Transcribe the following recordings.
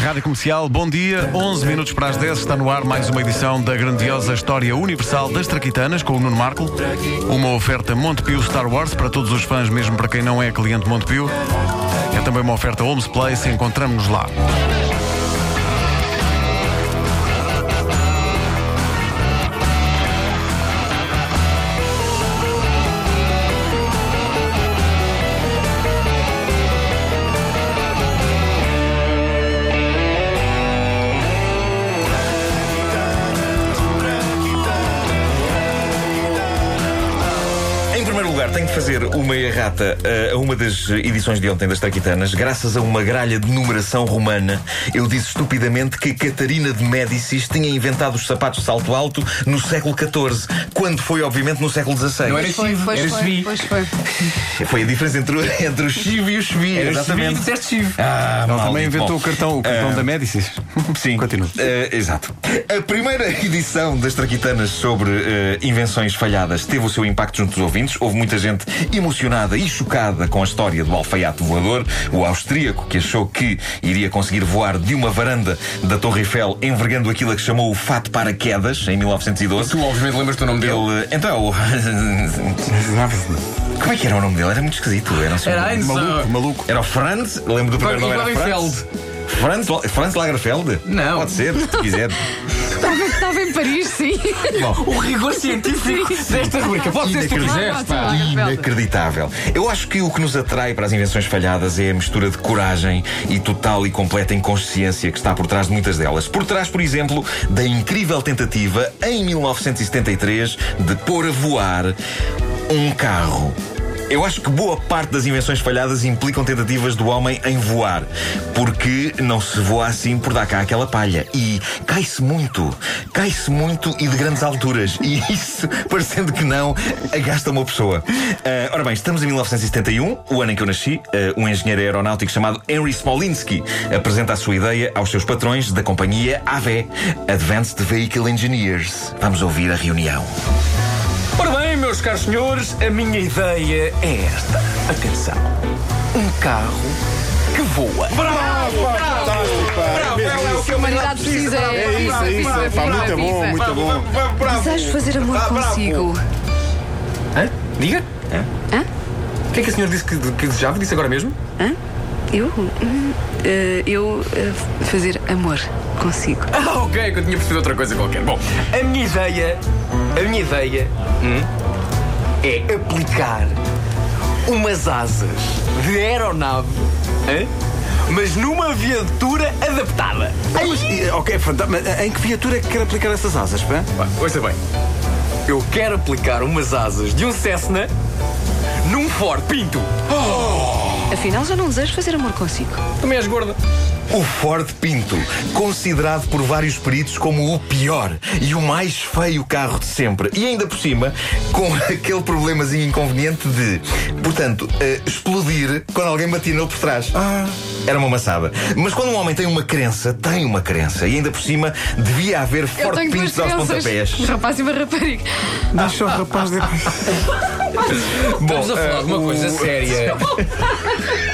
Rádio Comercial, bom dia. 11 minutos para as 10 está no ar mais uma edição da grandiosa história universal das Traquitanas com o Nuno Marco. Uma oferta Montepio Star Wars para todos os fãs, mesmo para quem não é cliente Montepio. É também uma oferta Homes Place, encontramos-nos lá. Tenho de fazer uma errata a uma das edições de ontem das Traquitanas. Graças a uma gralha de numeração romana, eu disse estupidamente que Catarina de Médicis tinha inventado os sapatos de salto alto no século XIV, quando foi, obviamente, no século XVI. Não era Foi, era foi, pois foi. Foi a diferença entre, o- entre o chive e o chevi. Era e Exatamente. disseste chive. Ah, Ela maldito. também inventou Bom, o cartão, o cartão ah, da Médicis. Sim. Continua. Eh, exato. A primeira edição das Traquitanas sobre eh, invenções falhadas teve o seu impacto junto dos ouvintes. Houve muita gente emocionada e chocada com a história do alfaiate voador, o austríaco que achou que iria conseguir voar de uma varanda da Torre Eiffel envergando aquilo a que chamou o fato paraquedas em 1912. Tu, obviamente, lembras-te o nome dele? Ele, então, como é que era o nome dele? Era muito esquisito. Era, assim, Era. Maluco, maluco. era o Franz, lembro do primeiro nome, era. Franz. Franz, Franz Lagerfeld? Não. Pode ser, se quiser. Estava, estava em Paris, sim. O rigor científico desta rubrica. Pode ser se tu quiseres, pá. Inacreditável. Eu acho que o que nos atrai para as invenções falhadas é a mistura de coragem e total e completa inconsciência que está por trás de muitas delas. Por trás, por exemplo, da incrível tentativa, em 1973, de pôr a voar um carro. Eu acho que boa parte das invenções falhadas implicam tentativas do homem em voar, porque não se voa assim por dar cá aquela palha. E cai-se muito, cai-se muito e de grandes alturas. E isso, parecendo que não, agasta uma pessoa. Ah, ora bem, estamos em 1971, o ano em que eu nasci. Ah, um engenheiro aeronáutico chamado Henry Smolinski apresenta a sua ideia aos seus patrões da companhia AVE, Advanced Vehicle Engineers. Vamos ouvir a reunião. Meus caros senhores, a minha ideia é esta. Atenção. Um carro que voa. Bravo! Bravo! É o que A humanidade precisa. É isso, é isso. É pá, muito bom, muito bom. Desejo fazer amor consigo. Hã? Diga? Hã? O que é que a senhora disse que, que desejava? Disse agora mesmo? Hã? Eu? Hum, eh, eu eh, fazer amor consigo. Ah, ok, que eu tinha percebido outra coisa qualquer. Bom, a minha ideia, a minha ideia hum, é aplicar umas asas de aeronave, hã? mas numa viatura adaptada. Mas, e, ok, fantástico. Mas em que viatura é que quer aplicar essas asas, pá? Ouça bem, eu quero aplicar umas asas de um Cessna num Ford Pinto. Afinal, já não desejo fazer amor consigo. Também és gorda. O Ford Pinto, considerado por vários peritos como o pior e o mais feio carro de sempre. E ainda por cima, com aquele problemazinho inconveniente de, portanto, eh, explodir quando alguém batia nele por trás. Era uma maçada. Mas quando um homem tem uma crença, tem uma crença. E ainda por cima, devia haver duas Pintos aos pontapés. Um rapaz e uma rapariga. Deixa o rapaz de. Estamos a falar de uma coisa séria.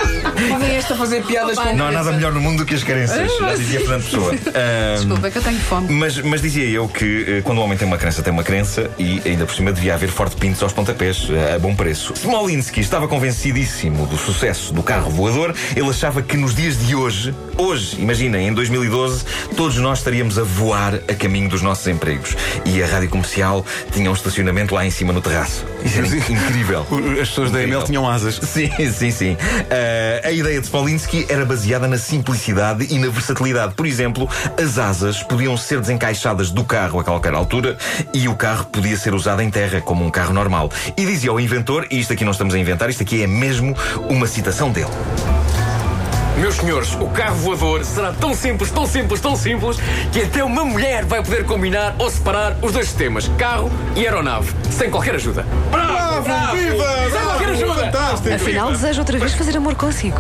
Podem esta fazer piadas com Não há nada melhor no mundo do que as crenças, já dizia Fernando Pessoa. Desculpa, é que eu tenho fome. Mas, mas dizia eu que eh, quando o homem tem uma crença, tem uma crença e ainda por cima devia haver forte pintos aos pontapés, eh, a bom preço. Smolinski estava convencidíssimo do sucesso do carro voador. Ele achava que nos dias de hoje, hoje, imaginem, em 2012, todos nós estaríamos a voar a caminho dos nossos empregos. E a rádio comercial tinha um estacionamento lá em cima no terraço. Isso era incrível. As pessoas da Incrível. EML tinham asas. Sim, sim, sim. Ah, a ideia de Smolinski era baseada na simplicidade e na versatilidade. Por exemplo, as asas podiam ser desencaixadas do carro a qualquer altura e o carro podia ser usado em terra como um carro normal. E dizia o inventor, e isto aqui não estamos a inventar, isto aqui é mesmo uma citação dele. Meus senhores, o carro voador será tão simples, tão simples, tão simples que até uma mulher vai poder combinar ou separar os dois sistemas, carro e aeronave, sem qualquer ajuda. Bravo! Viva! Sem qualquer ajuda! Fantástico! Afinal, desejo outra vez fazer amor consigo.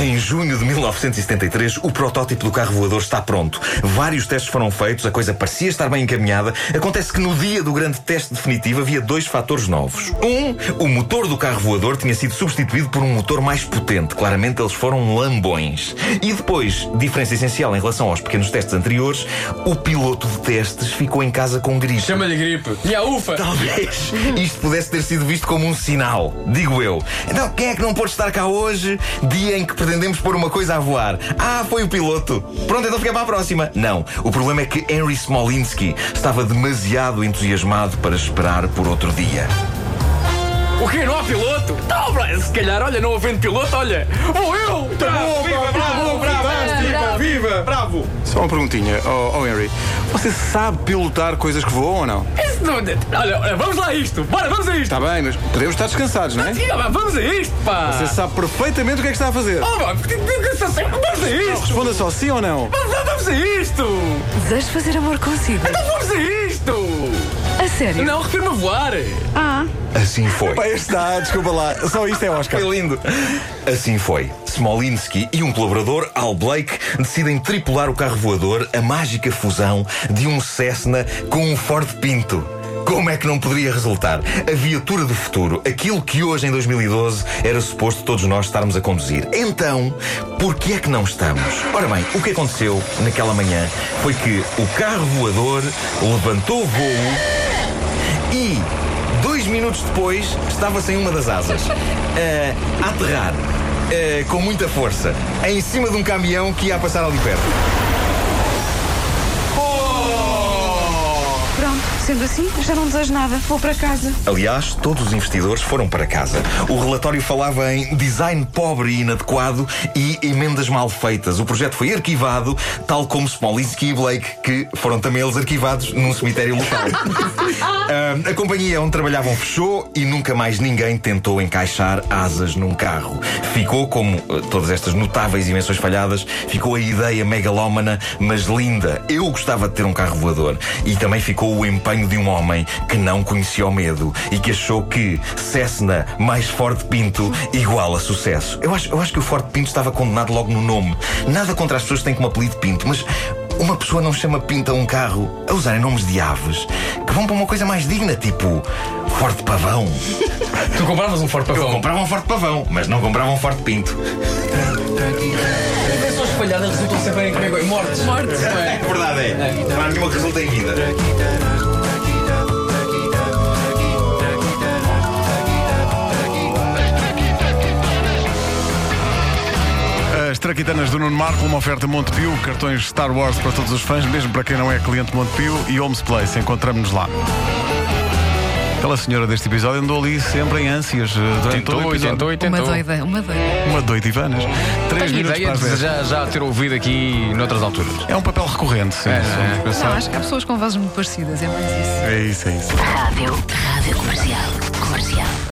Em junho de 1973, o protótipo do carro voador está pronto. Vários testes foram feitos, a coisa parecia estar bem encaminhada. Acontece que no dia do grande teste definitivo havia dois fatores novos. Um, o motor do carro voador tinha sido substituído por um motor mais potente. Claramente eles foram lambões. E depois, diferença essencial em relação aos pequenos testes anteriores, o piloto de testes ficou em casa com gripe. Chama-lhe gripe. Minha ufa! Talvez isto pudesse ter sido visto como um sinal, digo eu. Então, quem é que não pôde estar cá hoje, dia em que pretendemos pôr uma coisa a voar? Ah, foi o piloto. Pronto, então fica para a próxima. Não, o problema é que Henry Smolinski estava demasiado entusiasmado para esperar por outro dia. O quê? Não há piloto? Bra- se calhar, olha, não havendo piloto, olha. Vou eu! Bravo, viva, bravo, bravo! Viva! Bravo! Só uma perguntinha, oh, oh Henry. Você sabe pilotar coisas que voam ou não? Isso não- Olha, olha, vamos lá a isto! Bora, vamos a isto! Está bem, mas podemos estar descansados, não é? Vamos a isto, pá! Você sabe perfeitamente o que é que está a fazer. Oh, pá, vamos a isto! Responda só sim ou não. Vamos vamos a isto! Desejo fazer amor consigo. Então vamos a isto! Sério? Não, refiro-me a voar! Ah, Assim foi. Este está, desculpa lá. Só isto é Oscar. Foi lindo. Assim foi. Smolinski e um colaborador, Al Blake, decidem tripular o carro voador, a mágica fusão de um Cessna com um Ford Pinto. Como é que não poderia resultar? A viatura do futuro, aquilo que hoje, em 2012, era suposto todos nós estarmos a conduzir. Então, por que é que não estamos? Ora bem, o que aconteceu naquela manhã foi que o carro voador levantou voo e, dois minutos depois, estava sem uma das asas. eh, a aterrar. eh, com muita força. Em cima de um caminhão que ia a passar ali perto. pronto. Sendo assim, já não desejo nada. Vou para casa. Aliás, todos os investidores foram para casa. O relatório falava em design pobre e inadequado e emendas mal feitas. O projeto foi arquivado, tal como Smolinski e Blake, que foram também eles arquivados num cemitério local. Ah, a companhia onde trabalhavam fechou e nunca mais ninguém tentou encaixar asas num carro. Ficou, como ah, todas estas notáveis invenções falhadas, ficou a ideia megalómana, mas linda. Eu gostava de ter um carro voador. E também ficou o empenho de um homem que não conhecia o medo e que achou que Cessna mais Ford Pinto igual a sucesso. Eu acho, eu acho que o Ford Pinto estava condenado logo no nome. Nada contra as pessoas que têm como apelido Pinto, mas uma pessoa não chama Pinto a um carro a usarem nomes de aves que vão para uma coisa mais digna, tipo Ford Pavão. Tu compravas um Ford Eu Pavão? comprava um Ford Pavão, mas não comprava um Ford Pinto. Invenções falhadas resultam sempre em, mortes. Mortes, não É é? verdade, é. Não há nenhuma que resulta em vida. Traquitanas do Nuno Marco, uma oferta Montepio, cartões Star Wars para todos os fãs, mesmo para quem não é cliente Montepio e Homes Place. Encontramos-nos lá. Aquela senhora deste episódio andou ali sempre em ânsias eh, durante todo o Tentou, episódio. tentou e Uma tentou. doida, uma doida. Uma doida Ivanas. Três Tenho minutos ideia para de já, já ter ouvido aqui noutras alturas. É um papel recorrente, sim. É, somos é. pensados. Não, acho que há pessoas com vozes muito parecidas, é mais isso. É isso, é isso. Rádio, Rádio Comercial. Comercial.